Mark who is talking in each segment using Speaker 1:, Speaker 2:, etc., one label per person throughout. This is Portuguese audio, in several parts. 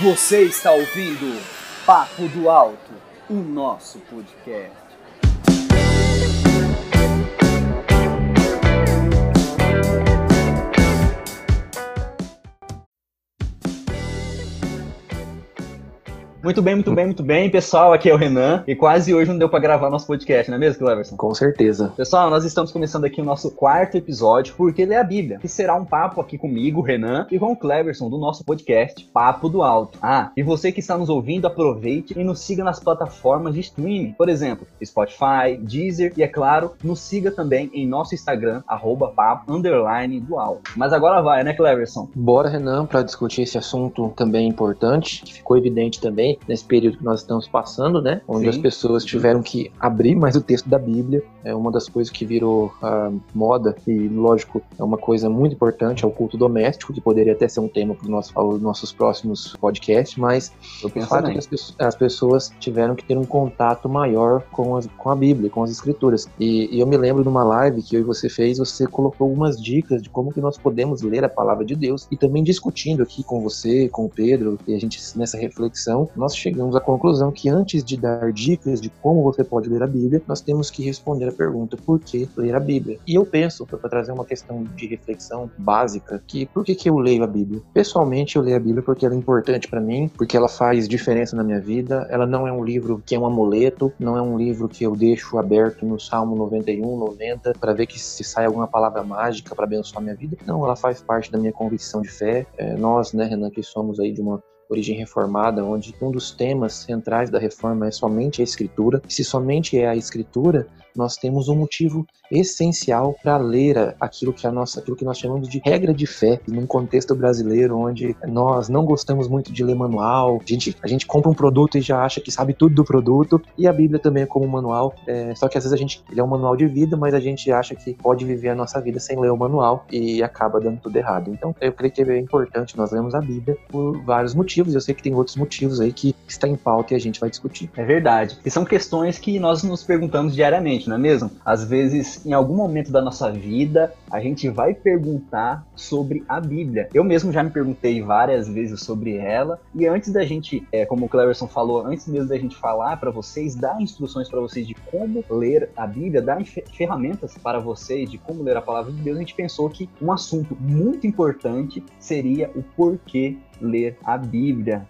Speaker 1: Você está ouvindo Papo do Alto, o nosso podcast.
Speaker 2: Muito bem, muito bem, muito bem, pessoal. Aqui é o Renan. E quase hoje não deu para gravar nosso podcast, não é mesmo, Cleverson?
Speaker 3: Com certeza.
Speaker 2: Pessoal, nós estamos começando aqui o nosso quarto episódio, porque ler a Bíblia, que será um papo aqui comigo, Renan, e com o Cleverson, do nosso podcast Papo do Alto. Ah, e você que está nos ouvindo, aproveite e nos siga nas plataformas de streaming. Por exemplo, Spotify, Deezer e, é claro, nos siga também em nosso Instagram, arroba papo, underline do alto. Mas agora vai, né, Cleverson?
Speaker 3: Bora, Renan, para discutir esse assunto também importante, que ficou evidente também nesse período que nós estamos passando, né? Onde Sim. as pessoas tiveram que abrir mais o texto da Bíblia. É uma das coisas que virou a moda e, lógico, é uma coisa muito importante, é o culto doméstico, que poderia até ser um tema para os nossos, nossos próximos podcasts, mas o fato que as pessoas, as pessoas, tiveram que ter um contato maior com, as, com a Bíblia, com as Escrituras. E, e eu me lembro de uma live que eu e você fez, você colocou algumas dicas de como que nós podemos ler a palavra de Deus e também discutindo aqui com você, com o Pedro, e a gente nessa reflexão, nós chegamos à conclusão que antes de dar dicas de como você pode ler a Bíblia, nós temos que responder a pergunta por que ler a Bíblia. E eu penso, para trazer uma questão de reflexão básica, que por que, que eu leio a Bíblia? Pessoalmente, eu leio a Bíblia porque ela é importante para mim, porque ela faz diferença na minha vida. Ela não é um livro que é um amuleto, não é um livro que eu deixo aberto no Salmo 91, 90, para ver que se sai alguma palavra mágica para abençoar minha vida. Não, ela faz parte da minha convicção de fé. É, nós, né, Renan, que somos aí de uma origem reformada, onde um dos temas centrais da reforma é somente a escritura. Se somente é a escritura, nós temos um motivo essencial para ler aquilo que a nossa, aquilo que nós chamamos de regra de fé, num contexto brasileiro onde nós não gostamos muito de ler manual, a gente, a gente compra um produto e já acha que sabe tudo do produto, e a Bíblia também é como um manual, é, só que às vezes a gente, ele é um manual de vida, mas a gente acha que pode viver a nossa vida sem ler o manual e acaba dando tudo errado. Então, eu creio que é importante nós lermos a Bíblia por vários motivos, eu sei que tem outros motivos aí que está em pauta e a gente vai discutir.
Speaker 2: É verdade, e são questões que nós nos perguntamos diariamente, não é mesmo? Às vezes em algum momento da nossa vida, a gente vai perguntar sobre a Bíblia. Eu mesmo já me perguntei várias vezes sobre ela, e antes da gente, é, como o Cleverson falou, antes mesmo da gente falar para vocês, dar instruções para vocês de como ler a Bíblia, dar ferramentas para vocês de como ler a palavra de Deus, a gente pensou que um assunto muito importante seria o porquê ler a Bíblia.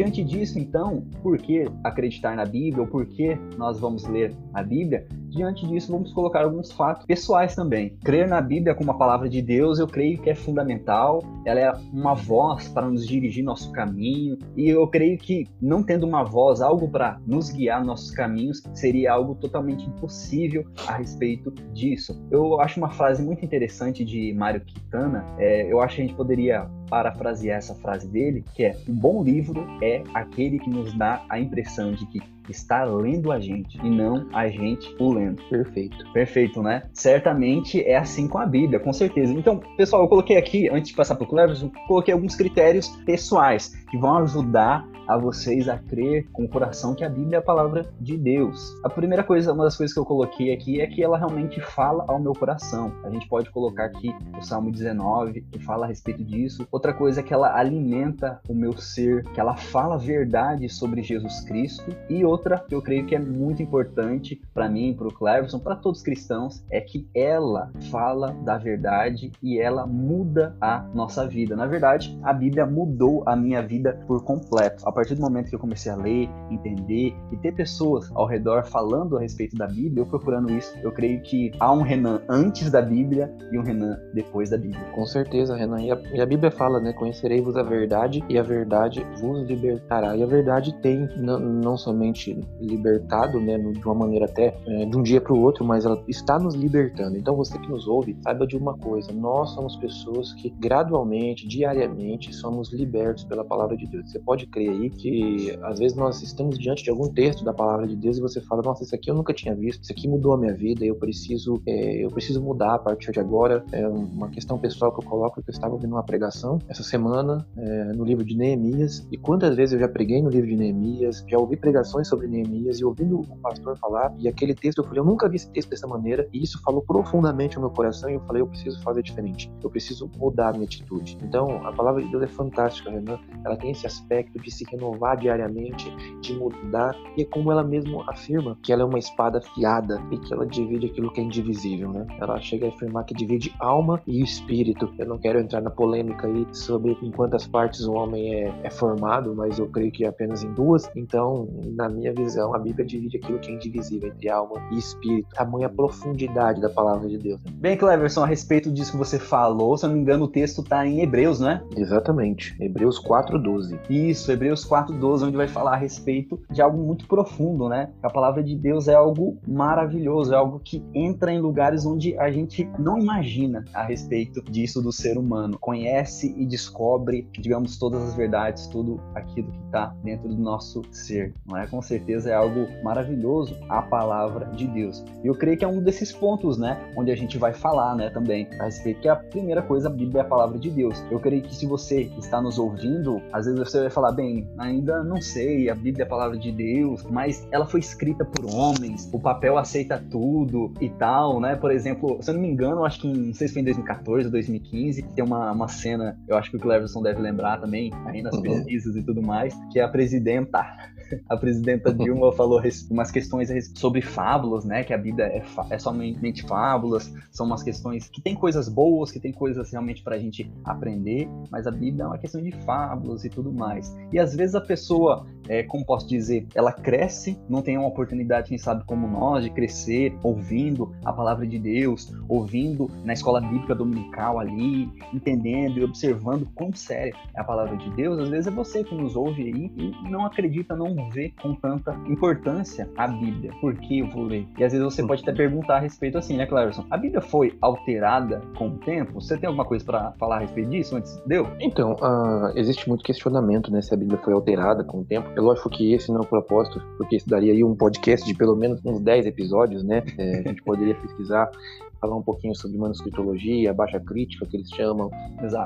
Speaker 2: Diante disso, então, por que acreditar na Bíblia ou por que nós vamos ler a Bíblia? Diante disso, vamos colocar alguns fatos pessoais também. Crer na Bíblia como a palavra de Deus, eu creio que é fundamental. Ela é uma voz para nos dirigir nosso caminho. E eu creio que, não tendo uma voz, algo para nos guiar nossos caminhos, seria algo totalmente impossível a respeito disso. Eu acho uma frase muito interessante de Mário Quintana. É, eu acho que a gente poderia parafrasear essa frase dele, que é: um bom livro é aquele que nos dá a impressão de que está lendo a gente e não a gente o lendo.
Speaker 3: Perfeito.
Speaker 2: Perfeito, né? Certamente é assim com a Bíblia, com certeza. Então, pessoal, eu coloquei aqui, antes de passar para o Cleverson, coloquei alguns critérios pessoais que vão ajudar a vocês a crer com o coração que a Bíblia é a palavra de Deus. A primeira coisa, uma das coisas que eu coloquei aqui é que ela realmente fala ao meu coração. A gente pode colocar aqui o Salmo 19, que fala a respeito disso. Outra coisa é que ela alimenta o meu ser, que ela fala a verdade sobre Jesus Cristo. E outra que eu creio que é muito importante para mim, para o Cleverson, para todos os cristãos, é que ela fala da verdade e ela muda a nossa vida. Na verdade, a Bíblia mudou a minha vida por completo. A partir do momento que eu comecei a ler, entender e ter pessoas ao redor falando a respeito da Bíblia, eu procurando isso, eu creio que há um Renan antes da Bíblia e um Renan depois da Bíblia.
Speaker 3: Com certeza, Renan. E a, e a Bíblia fala, né? Conhecerei-vos a verdade e a verdade vos libertará. E a verdade tem não somente libertado, né? De uma maneira até é, de um dia para o outro, mas ela está nos libertando. Então você que nos ouve, saiba de uma coisa: nós somos pessoas que gradualmente, diariamente, somos libertos pela palavra de Deus. Você pode crer aí que às vezes nós estamos diante de algum texto da palavra de Deus e você fala, nossa, isso aqui eu nunca tinha visto, isso aqui mudou a minha vida, eu preciso, é, eu preciso mudar a partir de agora. É uma questão pessoal que eu coloco, que eu estava ouvindo uma pregação essa semana é, no livro de Neemias, e quantas vezes eu já preguei no livro de Neemias, já ouvi pregações sobre Neemias, e ouvindo o pastor falar, e aquele texto eu falei, eu nunca vi esse texto dessa maneira, e isso falou profundamente ao meu coração, e eu falei, eu preciso fazer diferente, eu preciso mudar a minha atitude. Então, a palavra de Deus é fantástica, Renan, ela tem esse aspecto de se renovar diariamente, de mudar, e é como ela mesma afirma, que ela é uma espada afiada, e que ela divide aquilo que é indivisível, né? Ela chega a afirmar que divide alma e espírito. Eu não quero entrar na polêmica aí sobre em quantas partes o homem é, é formado, mas eu creio que é apenas em duas. Então, na minha visão, a Bíblia divide aquilo que é indivisível entre alma e espírito. Tamanha profundidade da palavra de Deus. Né?
Speaker 2: Bem, Cleverson, a respeito disso que você falou, se eu não me engano, o texto está em Hebreus, né?
Speaker 3: Exatamente. Hebreus 4:12.
Speaker 2: Isso, Hebreus 4:12, onde vai falar a respeito de algo muito profundo, né? A palavra de Deus é algo maravilhoso, é algo que entra em lugares onde a gente não imagina a respeito disso do ser humano. Conhece e descobre, digamos, todas as verdades, tudo aquilo que está dentro do nosso ser. Não é? Com certeza é algo maravilhoso a palavra de Deus. E eu creio que é um desses pontos, né, onde a gente vai falar, né, também a respeito que a primeira coisa a Bíblia é a palavra de Deus. Eu creio que se você está nos ouvindo, às vezes você vai falar, bem, ainda não sei, a Bíblia é a palavra de Deus, mas ela foi escrita por homens, o papel aceita tudo e tal, né? Por exemplo, se eu não me engano, acho que em, não sei se foi em 2014 ou 2015, tem uma, uma cena, eu acho que o Cleverson deve lembrar também, aí nas uhum. pesquisas e tudo mais, que é a presidenta a presidenta Dilma falou umas questões sobre fábulas, né? Que a Bíblia é, é somente fábulas, são umas questões que tem coisas boas, que tem coisas realmente para a gente aprender, mas a Bíblia é uma questão de fábulas e tudo mais. E às vezes a pessoa, é, como posso dizer, ela cresce, não tem uma oportunidade, quem sabe como nós, de crescer ouvindo a palavra de Deus, ouvindo na escola bíblica dominical ali, entendendo e observando quão séria é a palavra de Deus. Às vezes é você que nos ouve aí e não acredita, não vê com tanta importância a Bíblia. Por que eu vou ler? E às vezes você pode até perguntar a respeito assim, né, Clarison? A Bíblia foi alterada com o tempo? Você tem alguma coisa para falar a respeito disso antes? Deu?
Speaker 3: Então, uh, existe muito questionamento, né, se a Bíblia foi alterada com o tempo. É lógico que esse não é o propósito, porque isso daria aí um podcast de pelo menos uns 10 episódios, né? É, a gente poderia pesquisar falar um pouquinho sobre manuscritologia, baixa crítica, que eles chamam,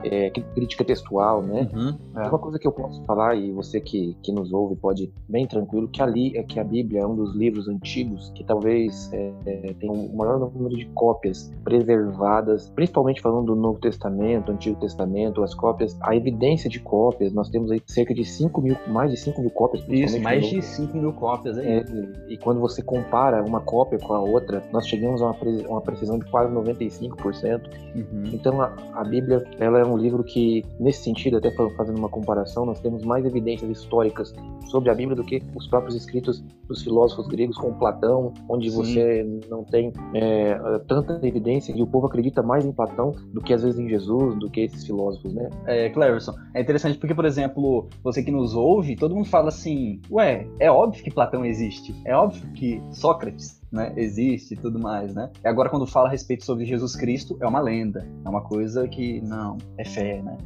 Speaker 3: é, crítica textual, né? Uhum, é. Uma coisa que eu posso falar, e você que, que nos ouve pode bem tranquilo, que ali é que a Bíblia é um dos livros antigos que talvez é, é, tenha um maior número de cópias preservadas, principalmente falando do Novo Testamento, Antigo Testamento, as cópias, a evidência de cópias, nós temos aí cerca de 5 mil, mais de 5 mil cópias.
Speaker 2: Isso, mais de 5 mil cópias aí. É,
Speaker 3: e quando você compara uma cópia com a outra, nós chegamos a uma, uma precisão de quase 95%. Uhum. Então a, a, Bíblia ela é um livro que, nesse sentido, até fazendo uma comparação, nós temos mais evidências históricas sobre a Bíblia do que os próprios escritos dos filósofos gregos, como Platão, onde Sim. você não tem é, tanta evidência e o povo acredita mais em Platão do que às vezes em Jesus, do que esses filósofos, né?
Speaker 2: É, Clarison, é interessante porque, por exemplo, você que nos ouve, todo mundo fala assim, ué, é óbvio que Platão existe, é óbvio que Sócrates né, existe e tudo mais, né? E agora quando fala a respeito sobre Jesus Cristo, é uma lenda, é uma coisa que não, é fé, né?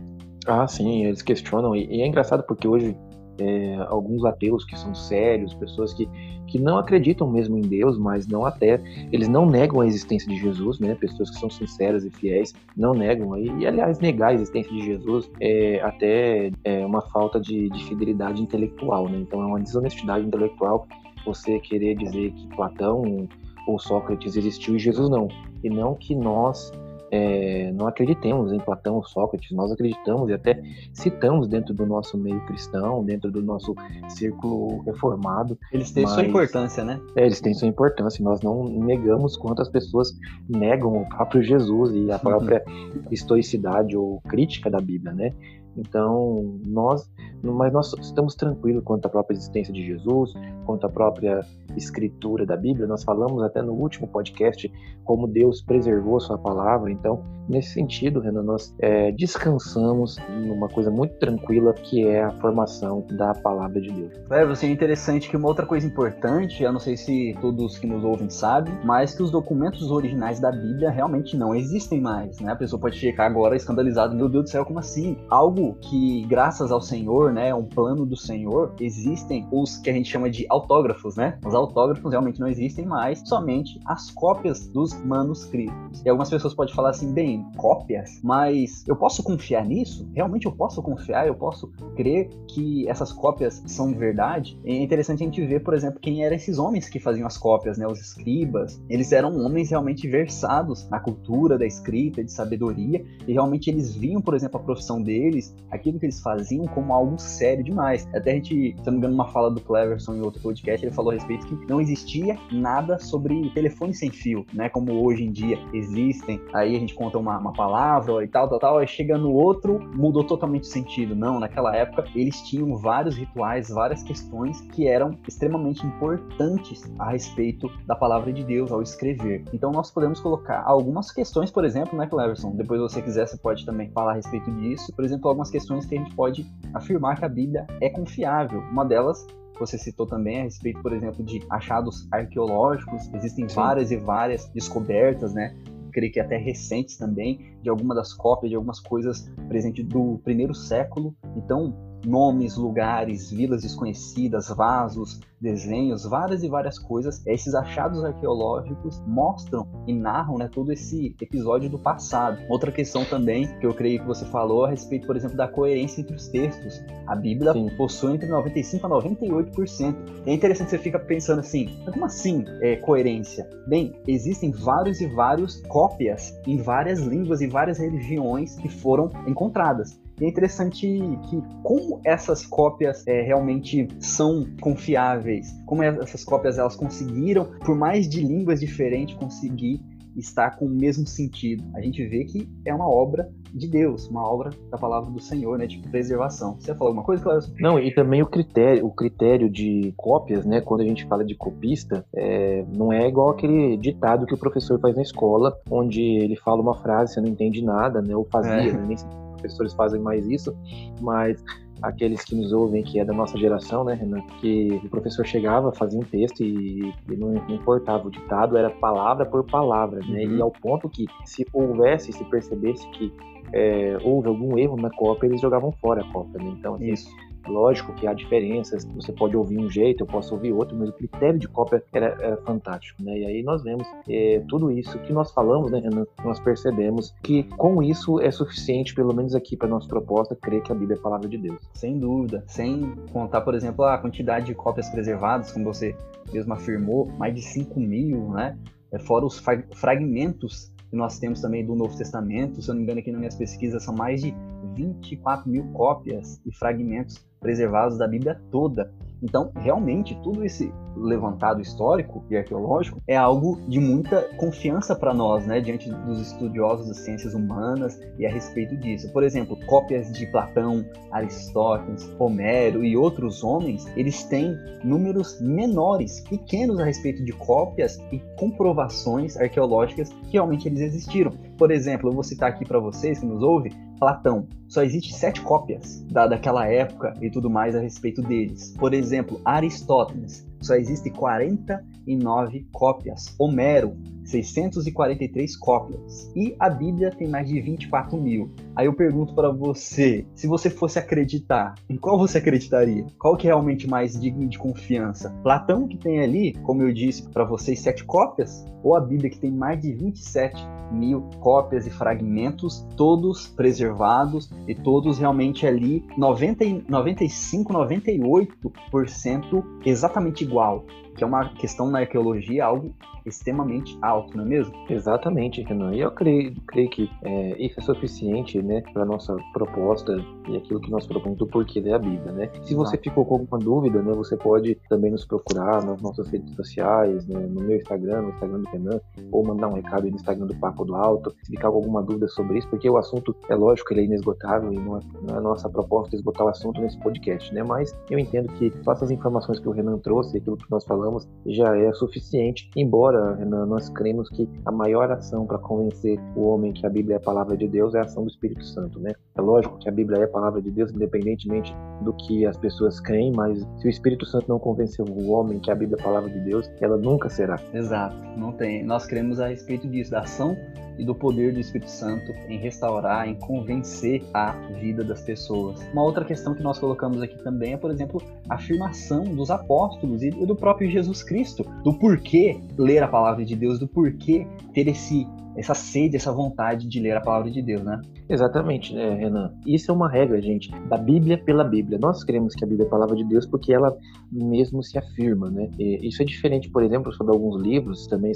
Speaker 3: Ah, sim, eles questionam e, e é engraçado porque hoje é, alguns ateus que são sérios, pessoas que, que não acreditam mesmo em Deus, mas não até, eles não negam a existência de Jesus, né? Pessoas que são sinceras e fiéis não negam. E, e aliás, negar a existência de Jesus é até é uma falta de, de fidelidade intelectual, né? Então é uma desonestidade intelectual você querer dizer que Platão ou Sócrates existiu e Jesus não. E não que nós é, não acreditemos em Platão ou Sócrates, nós acreditamos e até citamos dentro do nosso meio cristão, dentro do nosso círculo reformado.
Speaker 2: Eles têm mas, sua importância, né?
Speaker 3: É, eles têm sua importância. Nós não negamos quantas pessoas negam o próprio Jesus e a própria historicidade ou crítica da Bíblia, né? Então, nós, mas nós estamos tranquilos quanto à própria existência de Jesus, quanto à própria escritura da Bíblia. Nós falamos até no último podcast como Deus preservou sua palavra. Então, nesse sentido, Renan, nós é, descansamos numa coisa muito tranquila que é a formação da palavra de Deus.
Speaker 2: É, você é interessante que uma outra coisa importante, eu não sei se todos que nos ouvem sabem, mas que os documentos originais da Bíblia realmente não existem mais, né? A pessoa pode checar agora escandalizado, meu Deus do céu, como assim? Algo que, graças ao Senhor, né, um plano do Senhor, existem os que a gente chama de autógrafos, né? Os autógrafos realmente não existem mais, somente as cópias dos manuscritos. E algumas pessoas podem falar assim, bem, cópias? Mas eu posso confiar nisso? Realmente eu posso confiar? Eu posso crer que essas cópias são verdade? É interessante a gente ver, por exemplo, quem eram esses homens que faziam as cópias, né? Os escribas. Eles eram homens realmente versados na cultura da escrita, de sabedoria, e realmente eles viam, por exemplo, a profissão deles, aquilo que eles faziam como algo sério demais. Até a gente, se não me engano, uma fala do Cleverson em outro podcast, ele falou a respeito que não existia nada sobre telefone sem fio, né? Como hoje em dia existem. Aí a gente conta uma, uma palavra e tal, tal, tal, aí chega no outro, mudou totalmente o sentido. Não, naquela época eles tinham vários rituais, várias questões que eram extremamente importantes a respeito da palavra de Deus ao escrever. Então nós podemos colocar algumas questões, por exemplo, né, Cleverson? Depois, se você quiser, você pode também falar a respeito disso. Por exemplo, algumas questões que a gente pode afirmar que a Bíblia é confiável. Uma delas você citou também a respeito, por exemplo, de achados arqueológicos. Existem Sim. várias e várias descobertas, né? creio que até recentes também, de alguma das cópias de algumas coisas presentes do primeiro século. Então, nomes, lugares, vilas desconhecidas, vasos, desenhos, várias e várias coisas. Esses achados arqueológicos mostram e narram né, todo esse episódio do passado. Outra questão também que eu creio que você falou a respeito, por exemplo, da coerência entre os textos. A Bíblia Sim. possui entre 95% a 98%. É interessante você fica pensando assim, como assim é, coerência? Bem, existem vários e vários cópias em várias línguas e várias religiões que foram encontradas. E é interessante que como essas cópias é, realmente são confiáveis, como essas cópias elas conseguiram, por mais de línguas diferentes, conseguir estar com o mesmo sentido. A gente vê que é uma obra de Deus, uma obra da palavra do Senhor, né, de preservação. Você ia falar alguma coisa, Claro?
Speaker 3: Não, e também o critério, o critério de cópias, né, quando a gente fala de copista, é, não é igual aquele ditado que o professor faz na escola, onde ele fala uma frase, você não entende nada, né, ou fazia, é. né, nem professores fazem mais isso, mas aqueles que nos ouvem, que é da nossa geração, né, Renan? Que o professor chegava, fazia um texto e, e não, importava, o ditado era palavra por palavra, né? Uhum. E ao ponto que, se houvesse, se percebesse que é, houve algum erro na cópia, eles jogavam fora a cópia, né? Então, assim, Isso. Lógico que há diferenças, você pode ouvir um jeito, eu posso ouvir outro, mas o critério de cópia era, era fantástico, né? E aí nós vemos é, tudo isso que nós falamos, né, Renan? Nós percebemos que com isso é suficiente, pelo menos aqui para nossa proposta, crer que a Bíblia é a palavra de Deus.
Speaker 2: Sem dúvida. Sem contar, por exemplo, a quantidade de cópias preservadas, como você mesmo afirmou, mais de 5 mil, né? É, fora os fragmentos que nós temos também do Novo Testamento, se eu não me engano aqui nas minhas pesquisas, são mais de 24 mil cópias e fragmentos preservados da Bíblia toda. Então, realmente, tudo esse levantado histórico e arqueológico é algo de muita confiança para nós, né, diante dos estudiosos das ciências humanas e a respeito disso. Por exemplo, cópias de Platão, Aristóteles, Homero e outros homens, eles têm números menores, pequenos a respeito de cópias e comprovações arqueológicas que realmente eles existiram. Por exemplo, eu vou citar aqui para vocês que nos ouvem, Platão. Só existe sete cópias da, daquela época e tudo mais a respeito deles. Por exemplo, Aristóteles. Só existe 49 cópias. Homero, 643 cópias. E a Bíblia tem mais de 24 mil. Aí eu pergunto para você, se você fosse acreditar, em qual você acreditaria? Qual que é realmente mais digno de confiança? Platão que tem ali, como eu disse para vocês, sete cópias? Ou a Bíblia que tem mais de 27 mil cópias e fragmentos, todos preservados e todos realmente ali 90, 95, 98% exatamente igual? que é uma questão na arqueologia, algo extremamente alto, não é mesmo?
Speaker 3: Exatamente, Renan. E eu creio, creio que é, isso é suficiente, né, para nossa proposta e aquilo que nós propomos do porquê da Bíblia, né? Se você Exato. ficou com alguma dúvida, né, você pode também nos procurar nas nossas redes sociais, né, no meu Instagram, no Instagram do Renan, ou mandar um recado aí no Instagram do Papo do Alto, se ficar com alguma dúvida sobre isso, porque o assunto é lógico, ele é inesgotável e não é, não é a nossa proposta esgotar o assunto nesse podcast, né? Mas eu entendo que todas as informações que o Renan trouxe, aquilo que nós falamos já é suficiente, embora Renan, nós cremos que a maior ação para convencer o homem que a Bíblia é a palavra de Deus é a ação do Espírito Santo, né? É lógico que a Bíblia é a palavra de Deus, independentemente do que as pessoas creem, mas se o Espírito Santo não convencer o homem que a Bíblia é a palavra de Deus, ela nunca será.
Speaker 2: Exato, não tem. Nós cremos a respeito disso, da ação e do poder do Espírito Santo em restaurar, em convencer a vida das pessoas. Uma outra questão que nós colocamos aqui também é, por exemplo, a afirmação dos apóstolos e do próprio Jesus Cristo, do porquê ler a palavra de Deus, do porquê ter esse essa sede, essa vontade de ler a palavra de Deus, né?
Speaker 3: Exatamente, né, Renan? Isso é uma regra, gente, da Bíblia pela Bíblia. Nós cremos que a Bíblia é a palavra de Deus porque ela mesmo se afirma, né? E isso é diferente, por exemplo, sobre alguns livros também,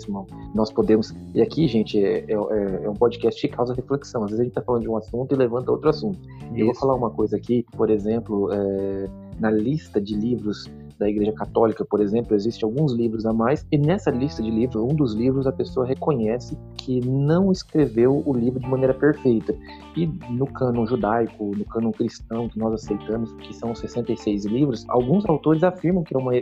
Speaker 3: nós podemos. E aqui, gente, é, é, é, é um podcast que causa reflexão. Às vezes a gente está falando de um assunto e levanta outro assunto. Isso. Eu vou falar uma coisa aqui, por exemplo, é, na lista de livros da Igreja Católica, por exemplo, existem alguns livros a mais, e nessa lista de livros, um dos livros a pessoa reconhece que não escreveu o livro de maneira perfeita. E no cânon judaico, no cânon cristão que nós aceitamos, que são 66 livros, alguns autores afirmam que é uma,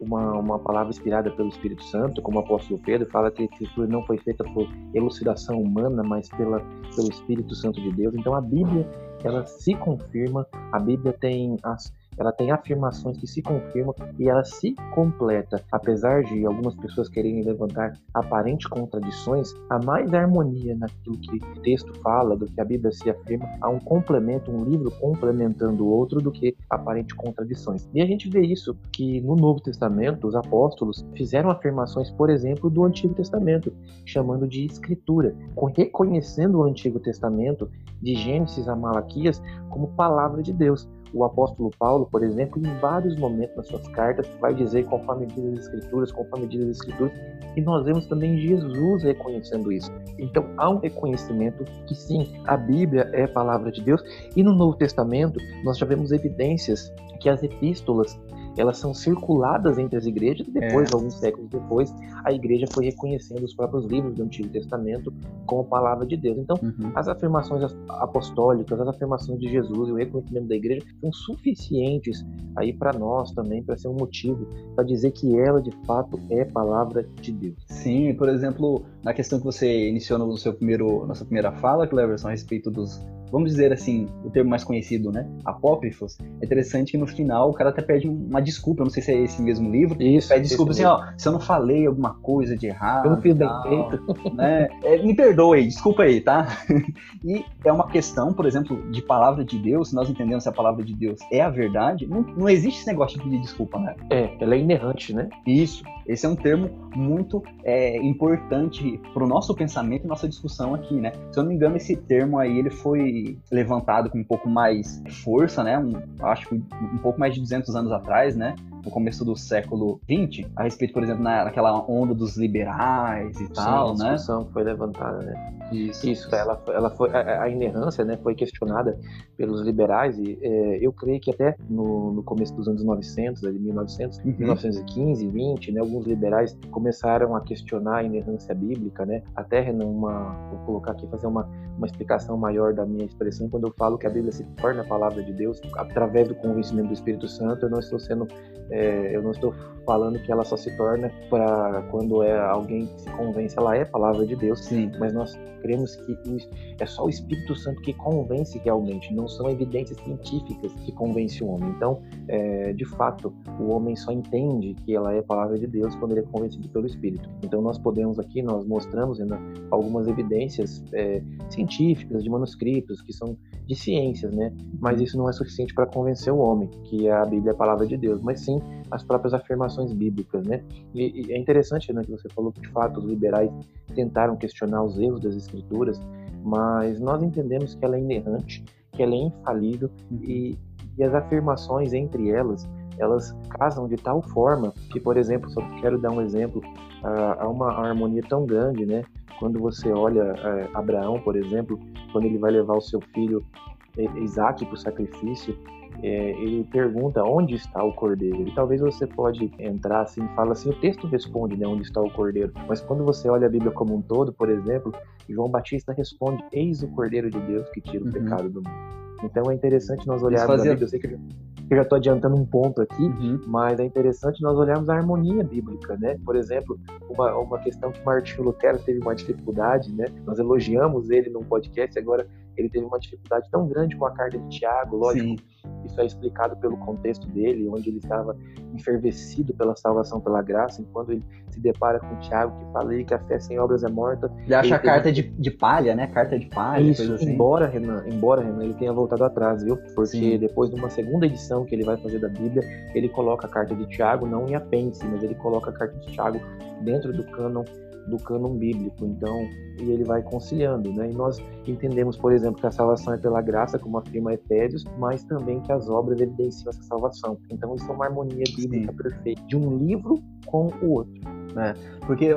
Speaker 3: uma, uma palavra inspirada pelo Espírito Santo, como o apóstolo Pedro fala que a escritura não foi feita por elucidação humana, mas pela, pelo Espírito Santo de Deus. Então a Bíblia, ela se confirma, a Bíblia tem as ela tem afirmações que se confirmam e ela se completa. Apesar de algumas pessoas quererem levantar aparentes contradições, há mais harmonia naquilo que o texto fala, do que a Bíblia se afirma, há um complemento, um livro complementando o outro do que aparentes contradições. E a gente vê isso que no Novo Testamento os apóstolos fizeram afirmações, por exemplo, do Antigo Testamento, chamando de escritura, reconhecendo o Antigo Testamento de Gênesis a Malaquias como palavra de Deus. O apóstolo Paulo, por exemplo, em vários momentos nas suas cartas, vai dizer, conforme diz as Escrituras, conforme diz as Escrituras, e nós vemos também Jesus reconhecendo isso. Então há um reconhecimento que sim, a Bíblia é a palavra de Deus, e no Novo Testamento nós já vemos evidências que as epístolas elas são circuladas entre as igrejas e depois, é. alguns séculos depois, a igreja foi reconhecendo os próprios livros do Antigo Testamento como palavra de Deus. Então, uhum. as afirmações apostólicas, as afirmações de Jesus e o reconhecimento da igreja são suficientes aí para nós também, para ser um motivo para dizer que ela de fato é palavra de Deus.
Speaker 2: Sim, por exemplo, na questão que você iniciou no seu primeiro, na sua primeira fala, Cleverson, a respeito dos vamos dizer assim, o termo mais conhecido, né? Apócrifos, é interessante que no final o cara até pede uma desculpa, não sei se é esse mesmo livro,
Speaker 3: Isso,
Speaker 2: pede desculpa assim, ó, se eu não falei alguma coisa de errado.
Speaker 3: Eu não fiz bem feito.
Speaker 2: Né? É, me perdoe, desculpa aí, tá? e é uma questão, por exemplo, de palavra de Deus, se nós entendemos se a palavra de Deus é a verdade, não, não existe esse negócio de pedir desculpa, né?
Speaker 3: É, ela é inerrante, né?
Speaker 2: Isso. Esse é um termo muito é, importante para o nosso pensamento e nossa discussão aqui, né? Se eu não me engano, esse termo aí ele foi levantado com um pouco mais força, né? Um, acho que um pouco mais de 200 anos atrás, né? No começo do século XX, a respeito, por exemplo, na, naquela onda dos liberais e tal,
Speaker 3: Sim,
Speaker 2: a
Speaker 3: né? discussão foi levantada, né?
Speaker 2: Isso.
Speaker 3: Isso, ela, ela foi, a, a inerrância né, foi questionada pelos liberais e é, eu creio que até no, no, começo dos anos 900, ali 1900, uhum. 1915, 20, né, alguns liberais começaram a questionar a inerrância bíblica, né? Até numa, vou colocar aqui, fazer uma, uma explicação maior da minha expressão, quando eu falo que a Bíblia se torna a palavra de Deus através do convencimento do Espírito Santo, eu não estou sendo é, eu não estou falando que ela só se torna para quando é alguém que se convence, ela é a palavra de Deus,
Speaker 2: Sim.
Speaker 3: mas nós cremos que é só o Espírito Santo que convence realmente, não são evidências científicas que convencem o homem. Então, é, de fato, o homem só entende que ela é a palavra de Deus quando ele é convencido pelo Espírito. Então, nós podemos aqui, nós mostramos ainda algumas evidências é, científicas de manuscritos que são de ciências, né? Mas isso não é suficiente para convencer o homem que a Bíblia é a palavra de Deus, mas sim as próprias afirmações bíblicas, né? E, e é interessante, né, que você falou que de fato os liberais tentaram questionar os erros das escrituras, mas nós entendemos que ela é inerrante, que ela é infalível e, e as afirmações entre elas elas casam de tal forma que, por exemplo, só quero dar um exemplo, há uma harmonia tão grande, né? Quando você olha é, Abraão, por exemplo, quando ele vai levar o seu filho é, Isaac para o sacrifício, é, ele pergunta onde está o cordeiro. E talvez você pode entrar assim e fala assim, o texto responde né, onde está o cordeiro. Mas quando você olha a Bíblia como um todo, por exemplo, João Batista responde, eis o cordeiro de Deus que tira o uhum. pecado do mundo. Então é interessante nós olharmos
Speaker 2: fazia...
Speaker 3: a Bíblia. Eu sei que eu já estou adiantando um ponto aqui, uhum. mas é interessante nós olharmos a harmonia bíblica, né? Por exemplo, uma, uma questão que Martinho Lutero teve uma dificuldade, né? Nós elogiamos ele num podcast, agora ele teve uma dificuldade tão grande com a carta de Tiago, lógico. Sim. Isso é explicado pelo contexto dele, onde ele estava enfervecido pela salvação pela graça, enquanto ele se depara com Tiago, que fala aí que a fé sem obras é morta.
Speaker 2: Ele acha ele a carta de, de palha, né? Carta de palha,
Speaker 3: Isso, assim. embora, Renan, embora, Renan, ele tenha voltado atrás, viu? Porque Sim. depois de uma segunda edição que ele vai fazer da Bíblia, ele coloca a carta de Tiago não em apêndice, mas ele coloca a carta de Tiago dentro do cânon do cânon bíblico. Então, e ele vai conciliando, né? E nós entendemos, por exemplo, que a salvação é pela graça, como afirma Efésios, mas também que as obras evidenciam essa salvação. Então, isso é uma harmonia bíblica Sim. perfeita de um livro com o outro.
Speaker 2: Né? Porque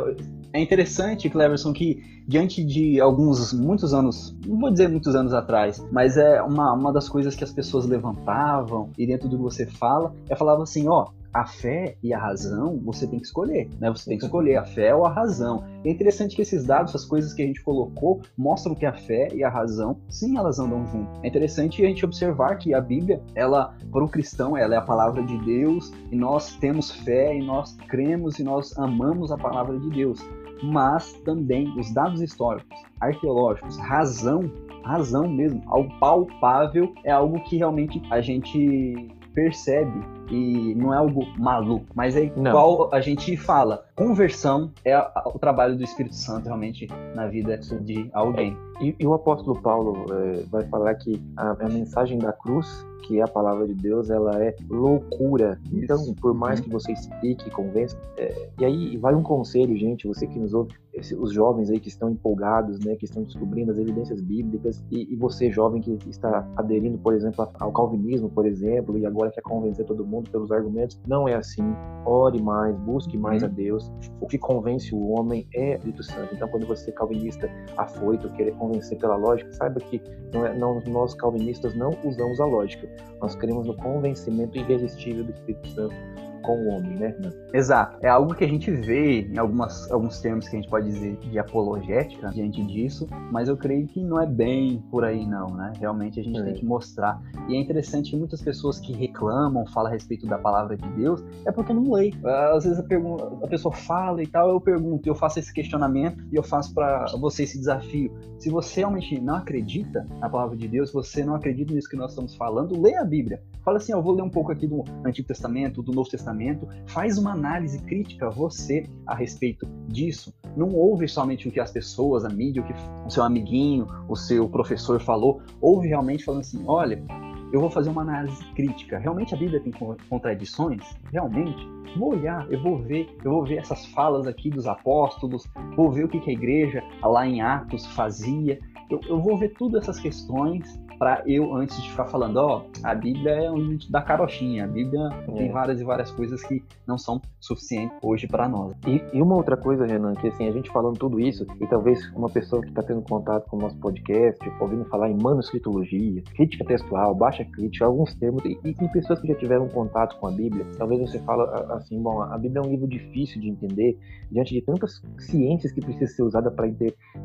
Speaker 2: é interessante, Cleverson, que diante de alguns, muitos anos, não vou dizer muitos anos atrás, mas é uma, uma das coisas que as pessoas levantavam e dentro do que você fala, é falava assim, ó, a fé e a razão você tem que escolher, né? Você tem que escolher a fé ou a razão. é interessante que esses dados, essas coisas que a gente colocou, mostram que a fé e a razão, sim, elas andam juntas. É interessante a gente observar que a Bíblia, ela, para o cristão, ela é a palavra de Deus e nós temos fé e nós cremos e nós amamos a palavra de Deus. Mas também os dados históricos, arqueológicos, razão, razão mesmo, algo palpável, é algo que realmente a gente percebe e não é algo maluco, mas é igual a gente fala. Conversão é o trabalho do Espírito Santo realmente na vida de alguém.
Speaker 3: E, e o apóstolo Paulo é, vai falar que a, a, mensagem da cruz, que é a palavra de Deus, ela é loucura. Então, por mais uhum. que você explique, convença, é, e aí vai um conselho, gente, você que nos ouve, esse, os jovens aí que estão empolgados, né, que estão descobrindo as evidências bíblicas, e, e você jovem que está aderindo, por exemplo, ao calvinismo, por exemplo, e agora quer convencer todo mundo pelos argumentos, não é assim. Ore mais, busque mais uhum. a Deus. O que convence o homem é o Espírito Santo. Então, quando você calvinista afoito, querer convencer pela lógica, saiba que não é, não, nós calvinistas não usamos a lógica. Nós cremos no convencimento irresistível do Espírito Santo com o homem, né?
Speaker 2: Exato. É algo que a gente vê em algumas, alguns termos que a gente pode dizer de apologética diante disso, mas eu creio que não é bem por aí não, né? Realmente a gente é. tem que mostrar. E é interessante que muitas pessoas que reclamam, falam a respeito da palavra de Deus, é porque não lê. Às vezes a, pergunta, a pessoa fala e tal, eu pergunto, eu faço esse questionamento e eu faço para você esse desafio. Se você realmente não acredita na palavra de Deus, você não acredita nisso que nós estamos falando, lê a Bíblia. Fala assim, eu vou ler um pouco aqui do Antigo Testamento, do Novo Testamento, faz uma análise crítica você a respeito disso. Não ouve somente o que as pessoas, a mídia, o que o seu amiguinho, o seu professor falou, ouve realmente falando assim, olha, eu vou fazer uma análise crítica. Realmente a Bíblia tem contradições? Realmente? Vou olhar, eu vou ver, eu vou ver essas falas aqui dos apóstolos, vou ver o que, a igreja lá em Atos fazia. Eu, eu vou ver todas essas questões para eu, antes de ficar falando, ó, a Bíblia é um livro da carochinha, a Bíblia é. tem várias e várias coisas que não são suficientes hoje para nós.
Speaker 3: E, e, uma outra coisa, Renan, que assim, a gente falando tudo isso, e talvez uma pessoa que está tendo contato com o nosso podcast, ouvindo falar em manuscritologia, crítica textual, baixa crítica, alguns termos, e, e pessoas que já tiveram contato com a Bíblia, talvez você fala assim, bom, a Bíblia é um livro difícil de entender, diante de tantas ciências que precisam ser usadas para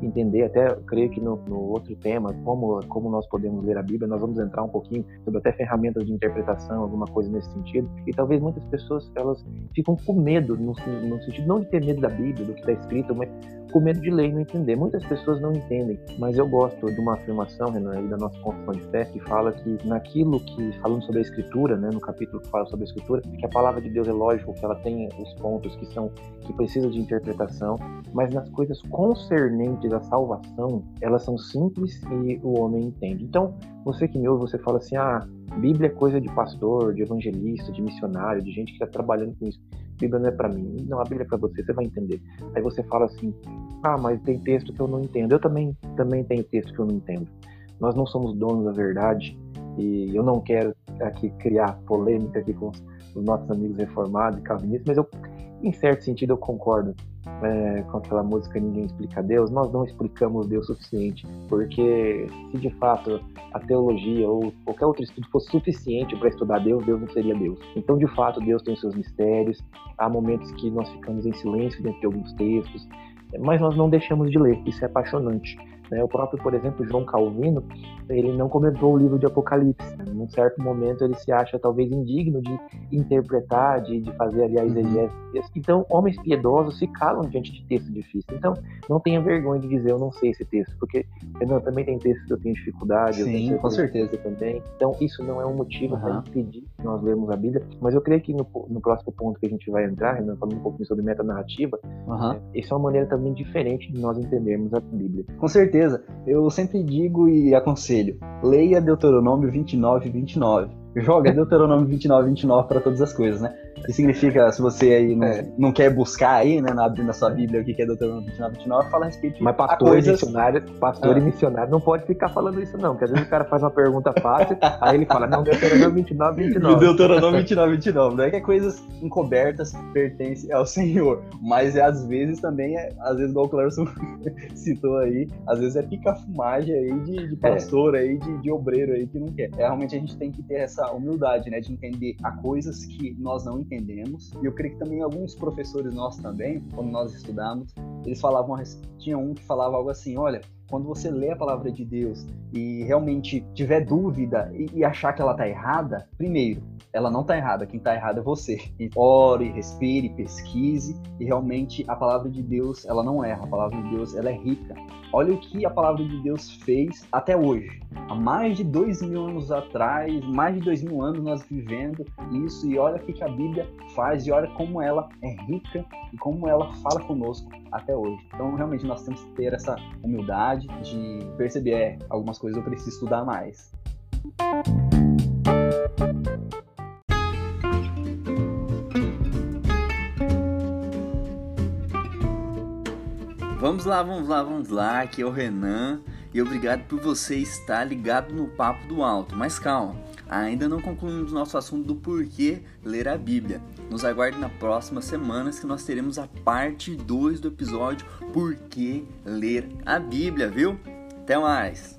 Speaker 3: entender, até creio que no, no outro tema, como, como nós podemos ler a Bíblia, nós vamos entrar um pouquinho sobre até ferramentas de interpretação, alguma coisa nesse sentido. E talvez muitas pessoas elas ficam com medo, no, no sentido não de ter medo da Bíblia, do que está escrito, mas com medo de ler e não entender. Muitas pessoas não entendem, mas eu gosto de uma afirmação, Renan, da nossa confissão de fé, que fala que naquilo que, falando sobre a Escritura, né, no capítulo que fala sobre a Escritura, que a palavra de Deus é lógico, que ela tem os pontos que são, que precisa de interpretação, mas nas coisas concernentes à salvação, elas são simples e o homem entende. Então, você que me ouve, você fala assim, ah, Bíblia é coisa de pastor, de evangelista, de missionário, de gente que está trabalhando com isso. Bíblia não é para mim. Não, a Bíblia é para você, você vai entender. Aí você fala assim: "Ah, mas tem texto que eu não entendo". Eu também também tenho texto que eu não entendo. Nós não somos donos da verdade e eu não quero aqui criar polêmica aqui com os nossos amigos reformados e calvinistas, mas eu em certo sentido eu concordo é, com aquela música Ninguém Explica Deus, nós não explicamos Deus o suficiente, porque se de fato a teologia ou qualquer outro estudo fosse suficiente para estudar Deus, Deus não seria Deus. Então, de fato, Deus tem seus mistérios, há momentos que nós ficamos em silêncio dentro de alguns textos, mas nós não deixamos de ler, isso é apaixonante. Né? O próprio, por exemplo, João Calvino, ele não comentou o livro de Apocalipse. Né? Num certo momento ele se acha talvez indigno de interpretar, de, de fazer ali a uhum. exegese. Então, homens piedosos se calam diante de textos difíceis. Então, não tenha vergonha de dizer eu não sei esse texto, porque não, também tem textos que eu tenho dificuldade.
Speaker 2: Sim, com certeza
Speaker 3: também. Então, isso não é um motivo uhum. para impedir que nós lermos a Bíblia. Mas eu creio que no, no próximo ponto que a gente vai entrar, Renan, falando um pouquinho sobre metanarrativa, uhum. né, isso é uma maneira também diferente de nós entendermos a Bíblia.
Speaker 2: Com certeza certeza, eu sempre digo e aconselho: leia Deuteronômio 29 e 29 joga Deuteronômio 29, 29 para todas as coisas, né? Que significa, se você aí não, é. não quer buscar aí, né, na, na sua Bíblia o que é Deuteronômio 29, 29, fala a respeito de
Speaker 3: Mas pastor coisas... e missionário, pastor ah. e missionário não pode ficar falando isso não, porque às vezes o cara faz uma pergunta fácil, aí ele fala, não, Deuteronômio 29, 29.
Speaker 2: Deuteronômio 29, 29, não é que é coisas encobertas pertencem ao Senhor, mas é, às vezes também, é, às vezes igual o Clarison citou aí, às vezes é pica-fumagem aí de, de pastor é. aí, de, de obreiro aí que não quer. É, realmente a gente tem que ter essa humildade, né, de entender a coisas que nós não entendemos. E eu creio que também alguns professores nossos também, quando nós estudamos, eles falavam, tinha um que falava algo assim, olha, quando você lê a palavra de Deus e realmente tiver dúvida e, e achar que ela está errada, primeiro, ela não está errada, quem está errado é você. ore, respire, pesquise e realmente a palavra de Deus, ela não erra, a palavra de Deus, ela é rica. Olha o que a palavra de Deus fez até hoje. Há mais de dois mil anos atrás, mais de dois mil anos nós vivendo isso e olha o que a Bíblia faz e olha como ela é rica e como ela fala conosco até hoje. Então realmente nós temos que ter essa humildade de perceber é, algumas coisas eu preciso estudar mais.
Speaker 1: Vamos lá, vamos lá, vamos lá. Aqui é o Renan e obrigado por você estar ligado no Papo do Alto. Mas calma, ainda não concluímos nosso assunto do porquê ler a Bíblia. Nos aguarde nas próximas semanas que nós teremos a parte 2 do episódio Por que ler a Bíblia, viu? Até mais!